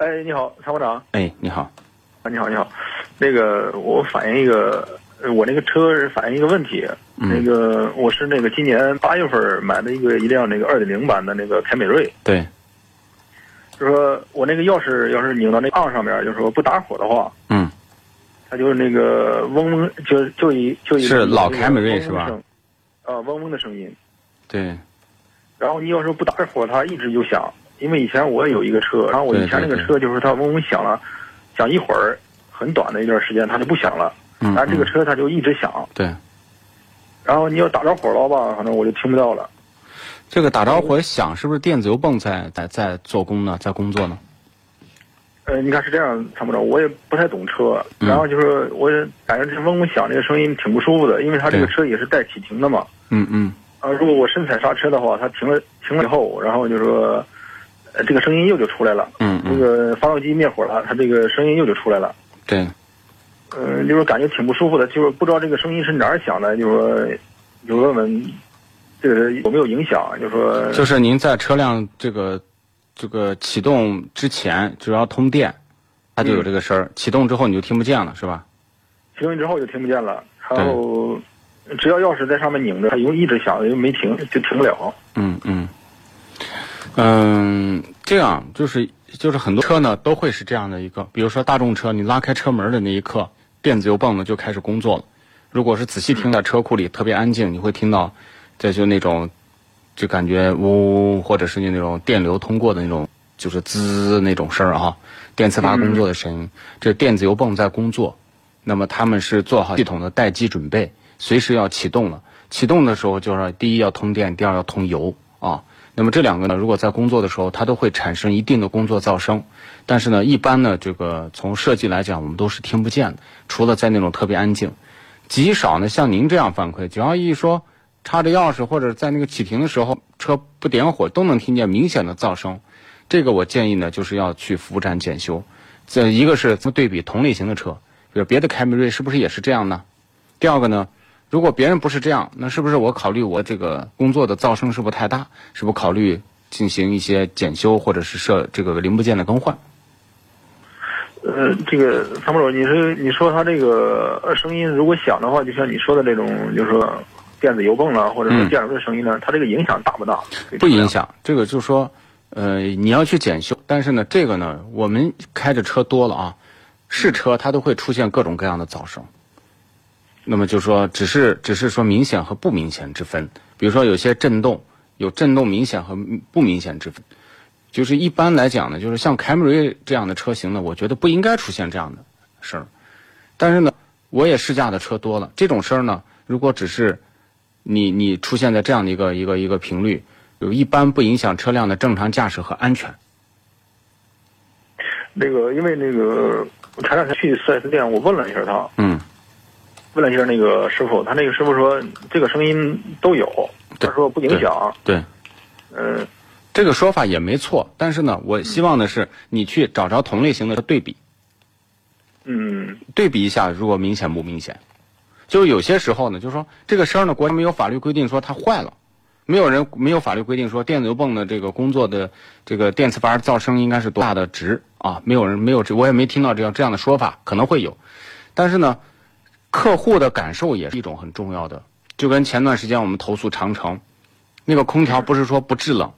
哎，你好，参谋长。哎，你好，啊，你好，你好。那个，我反映一个，呃我那个车是反映一个问题。那个，我是那个今年八月份买的一个一辆那个二点零版的那个凯美瑞，对，就说我那个钥匙要是拧到那杠上面，就是说不打火的话，嗯，它就是那个嗡嗡，就就一就一是老凯美瑞是吧？啊，嗡嗡的声音。对，然后你要是不打火，它一直就响。因为以前我也有一个车，然后我以前那个车就是它嗡嗡响了，响一会儿，很短的一段时间它就不响了，嗯但是这个嗯车它就一直响。对，然后你要打着火了吧，反正我就听不到了。这个打着火响是不是电子油泵在在在做工呢，在工作呢？呃，你看是这样，参谋长，我也不太懂车，嗯然后就是我也感觉这嗡嗡响这个声音挺不舒服的，因为它这个车也是带启停的嘛。嗯嗯，啊，如果我深踩刹车的话，它停了停了以后，然后就说，呃，这个声音又就出来了。嗯嗯这，个发动机灭火了，它这个声音又就出来了。对，嗯，就是感觉挺不舒服的，就是不知道这个声音是哪儿响的，就是说，就问问这个有没有影响，就说就是您在车辆这个这个启动之前，只要通电，它就有这个声儿、启动之后你就听不见了，是吧？启动之后就听不见了，然后只要钥匙在上面拧着，它又一直响，又没停，就停不了。嗯嗯嗯，这样就是就是很多车呢都会是这样的一个，比如说大众车，你拉开车门的那一刻，电子油泵呢就开始工作了。如果是仔细听在车库里特别安静，你会听到，这就那种就感觉嗡嗡，或者是你那种电流通过的那种，就是滋那种声儿啊，电磁阀工作的声音，这电子油泵在工作。那么他们是做好系统的待机准备，随时要启动了。启动的时候就是第一要通电，第二要通油啊。那么这两个呢，如果在工作的时候，它都会产生一定的工作噪声。但是呢，一般呢，这个从设计来讲，我们都是听不见的，除了在那种特别安静，极少呢像您这样反馈，只要一说插着钥匙或者在那个启停的时候，车不点火，都能听见明显的噪声。这个我建议呢，就是要去服务站检修。这一个是对比同类型的车，比如别的凯美瑞是不是也是这样呢？第二个呢，如果别人不是这样，那是不是我考虑我这个工作的噪声是不是太大？是不是考虑进行一些检修或者是设这个零部件的更换？呃，这个参谋长，你是你说它这个呃声音如果响的话，就像你说的那种，就是说电子油泵了，或者说嗯电容的声音呢，它这个影响大不大？不影。响，这个就是说，呃，你要去检修，但是呢，这个呢，我们开着车多了啊，试车它都会出现各种各样的噪声。那么就说，只是只是说明显和不明显之分，比如说有些震动，有震动明显和不明显之分。就是一般来讲呢，就是像凯美瑞这样的车型呢，我觉得不应该出现这样的声儿。但是呢，我也试驾的车多了，这种事儿呢，如果只是你你出现在这样的一个一个一个频率，有一般不影响车辆的正常驾驶和安全。那个，因为那个我前两天去四 S 店，我问了一下他，嗯，问了一下那个师傅，他那个师傅说这个声音都有，他说不影响。对，嗯、这个说法也没错。但是呢，我希望的是你去找着同类型的对比，嗯对比一下，如果明显不明显。就是有些时候呢，就是说这个声儿呢，国家没有法律规定说它坏了，没有人没有法律规定说电子油泵的这个工作的这个电磁阀噪声应该是多大的值啊？没有人没有这我也没听到这样这样的说法，可能会有，但是呢，客户的感受也是一种很重要的。就跟前段时间我们投诉长城，那个空调不是说不制冷，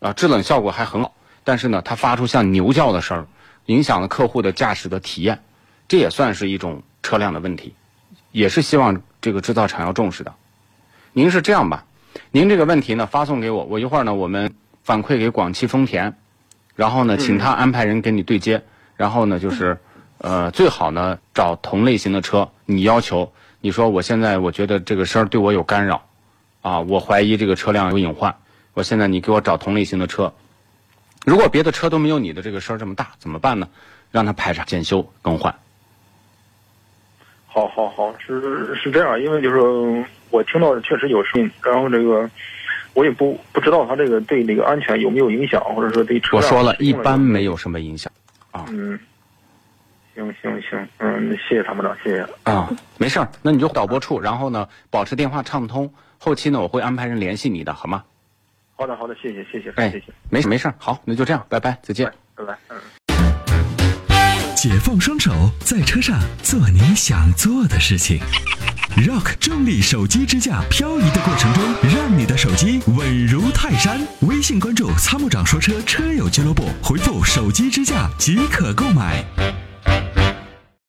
啊，制冷效果还很好，但是呢，它发出像牛叫的声儿，影响了客户的驾驶的体验，这也算是一种车辆的问题，也是希望这个制造厂要重视的。您是这样吧？您这个问题呢发送给我，我一会儿呢我们反馈给广汽丰田，然后呢请他安排人给你对接，然后呢就是呃，最好呢找同类型的车，你要求你说我现在我觉得这个声儿对我有干扰，啊，我怀疑这个车辆有隐患，我现在你给我找同类型的车。如果别的车都没有你的这个声儿这么大，怎么办呢？让他排查、检修、更换。好好好，是是这样，因为就是我听到的确实有声音，然后这个我也不不知道它这个对那个安全有没有影响，或者说对车辆我说了，一般没有什么影响啊嗯，行行行，嗯，谢谢参谋长，谢谢。啊，没事儿，那你就导播处，然后呢保持电话畅通，后期呢我会安排人联系你的，好吗？好的好的，谢谢谢谢哎谢谢，，没事没事儿，好，那就这样，拜拜，再见。拜拜，嗯。解放双手，在车上做你想做的事情。Rock 重力手机支架，漂移的过程中，让你的手机稳如泰山。微信关注“参谋长说车”车友俱乐部，回复“手机支架”即可购买。